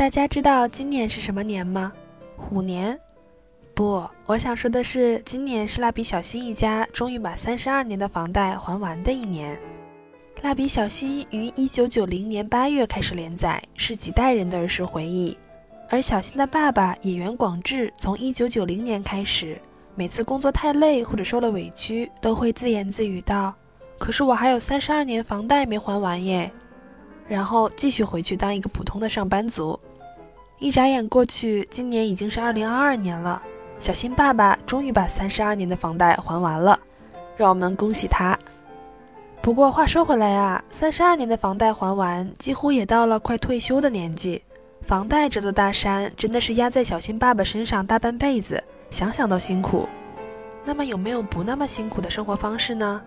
大家知道今年是什么年吗？虎年？不，我想说的是，今年是蜡笔小新一家终于把三十二年的房贷还完的一年。蜡笔小新于一九九零年八月开始连载，是几代人的儿时回忆。而小新的爸爸演员广志从一九九零年开始，每次工作太累或者受了委屈，都会自言自语道：“可是我还有三十二年房贷没还完耶。”然后继续回去当一个普通的上班族。一眨眼过去，今年已经是二零二二年了。小新爸爸终于把三十二年的房贷还完了，让我们恭喜他。不过话说回来啊，三十二年的房贷还完，几乎也到了快退休的年纪。房贷这座大山真的是压在小新爸爸身上大半辈子，想想都辛苦。那么有没有不那么辛苦的生活方式呢？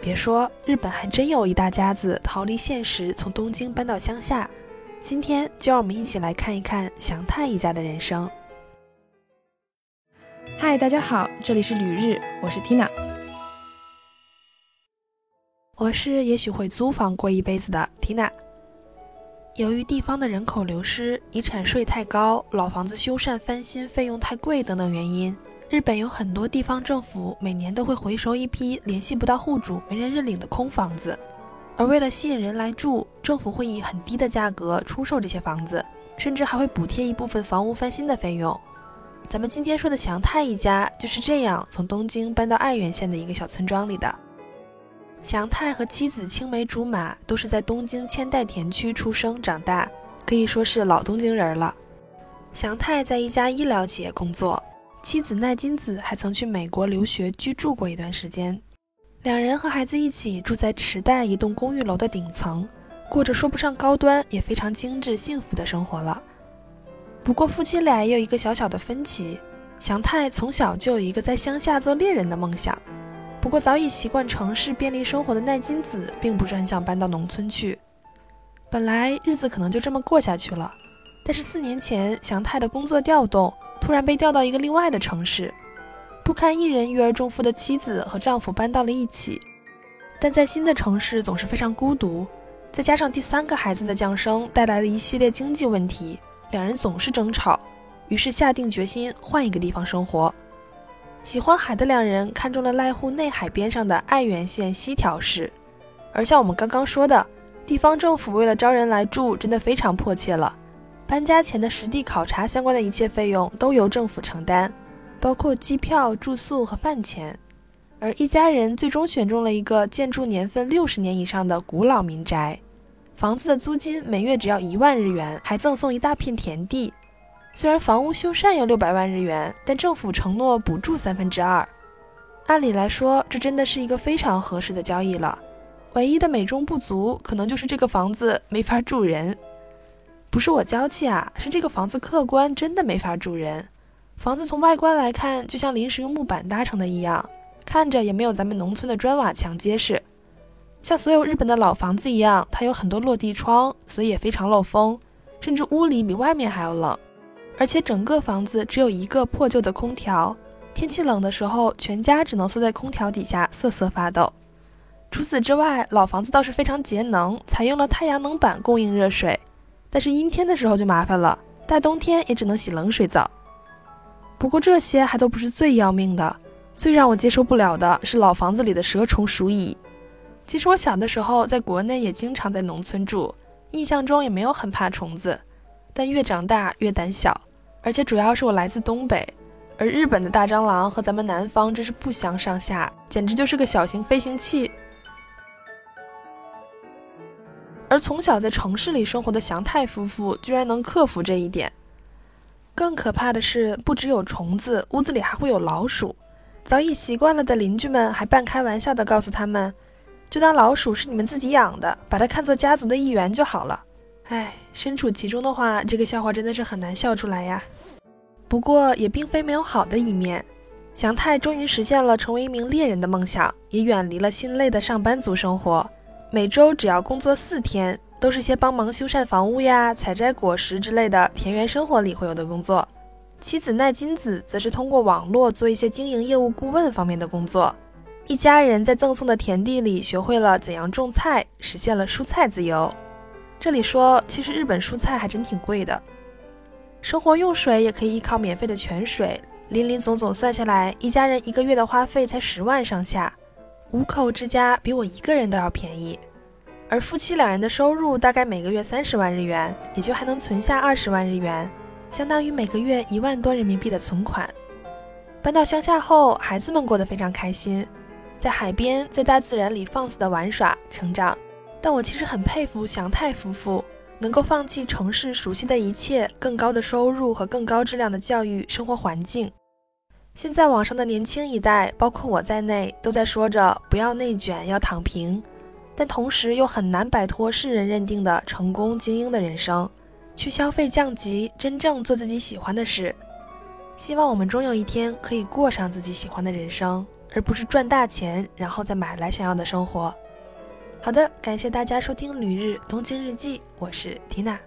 别说，日本还真有一大家子逃离现实，从东京搬到乡下。今天就让我们一起来看一看祥太一家的人生。嗨，大家好，这里是旅日，我是 Tina。我是也许会租房过一辈子的 Tina。由于地方的人口流失、遗产税太高、老房子修缮翻新费用太贵等等原因。日本有很多地方政府每年都会回收一批联系不到户主、没人认领的空房子，而为了吸引人来住，政府会以很低的价格出售这些房子，甚至还会补贴一部分房屋翻新的费用。咱们今天说的祥太一家就是这样从东京搬到爱媛县的一个小村庄里的。祥太和妻子青梅竹马，都是在东京千代田区出生长大，可以说是老东京人了。祥太在一家医疗企业工作。妻子奈津子还曾去美国留学居住过一段时间，两人和孩子一起住在池袋一栋公寓楼的顶层，过着说不上高端也非常精致幸福的生活了。不过夫妻俩也有一个小小的分歧，祥太从小就有一个在乡下做猎人的梦想，不过早已习惯城市便利生活的奈津子并不是很想搬到农村去。本来日子可能就这么过下去了，但是四年前祥太的工作调动。突然被调到一个另外的城市，堪一人育儿重负的妻子和丈夫搬到了一起，但在新的城市总是非常孤独，再加上第三个孩子的降生带来了一系列经济问题，两人总是争吵，于是下定决心换一个地方生活。喜欢海的两人看中了濑户内海边上的爱媛县西条市，而像我们刚刚说的，地方政府为了招人来住，真的非常迫切了。搬家前的实地考察相关的一切费用都由政府承担，包括机票、住宿和饭钱。而一家人最终选中了一个建筑年份六十年以上的古老民宅，房子的租金每月只要一万日元，还赠送一大片田地。虽然房屋修缮要六百万日元，但政府承诺补助三分之二。按理来说，这真的是一个非常合适的交易了。唯一的美中不足，可能就是这个房子没法住人。不是我娇气啊，是这个房子客观真的没法住人。房子从外观来看，就像临时用木板搭成的一样，看着也没有咱们农村的砖瓦墙结实。像所有日本的老房子一样，它有很多落地窗，所以也非常漏风，甚至屋里比外面还要冷。而且整个房子只有一个破旧的空调，天气冷的时候，全家只能缩在空调底下瑟瑟发抖。除此之外，老房子倒是非常节能，采用了太阳能板供应热水。但是阴天的时候就麻烦了，大冬天也只能洗冷水澡。不过这些还都不是最要命的，最让我接受不了的是老房子里的蛇虫鼠蚁。其实我小的时候在国内也经常在农村住，印象中也没有很怕虫子，但越长大越胆小。而且主要是我来自东北，而日本的大蟑螂和咱们南方真是不相上下，简直就是个小型飞行器。而从小在城市里生活的祥太夫妇居然能克服这一点。更可怕的是，不只有虫子，屋子里还会有老鼠。早已习惯了的邻居们还半开玩笑地告诉他们：“就当老鼠是你们自己养的，把它看作家族的一员就好了。”唉，身处其中的话，这个笑话真的是很难笑出来呀。不过也并非没有好的一面，祥太终于实现了成为一名猎人的梦想，也远离了心累的上班族生活。每周只要工作四天，都是些帮忙修缮房屋呀、采摘果实之类的田园生活里会有的工作。妻子奈金子则是通过网络做一些经营业务顾问方面的工作。一家人在赠送的田地里学会了怎样种菜，实现了蔬菜自由。这里说，其实日本蔬菜还真挺贵的，生活用水也可以依靠免费的泉水，林林总总算下来，一家人一个月的花费才十万上下，五口之家比我一个人都要便宜。而夫妻两人的收入大概每个月三十万日元，也就还能存下二十万日元，相当于每个月一万多人民币的存款。搬到乡下后，孩子们过得非常开心，在海边，在大自然里放肆的玩耍、成长。但我其实很佩服祥太夫妇。能够放弃城市熟悉的一切，更高的收入和更高质量的教育生活环境。现在网上的年轻一代，包括我在内，都在说着不要内卷，要躺平，但同时又很难摆脱世人认定的成功精英的人生，去消费降级，真正做自己喜欢的事。希望我们终有一天可以过上自己喜欢的人生，而不是赚大钱然后再买来想要的生活。好的，感谢大家收听《旅日东京日记》，我是缇娜。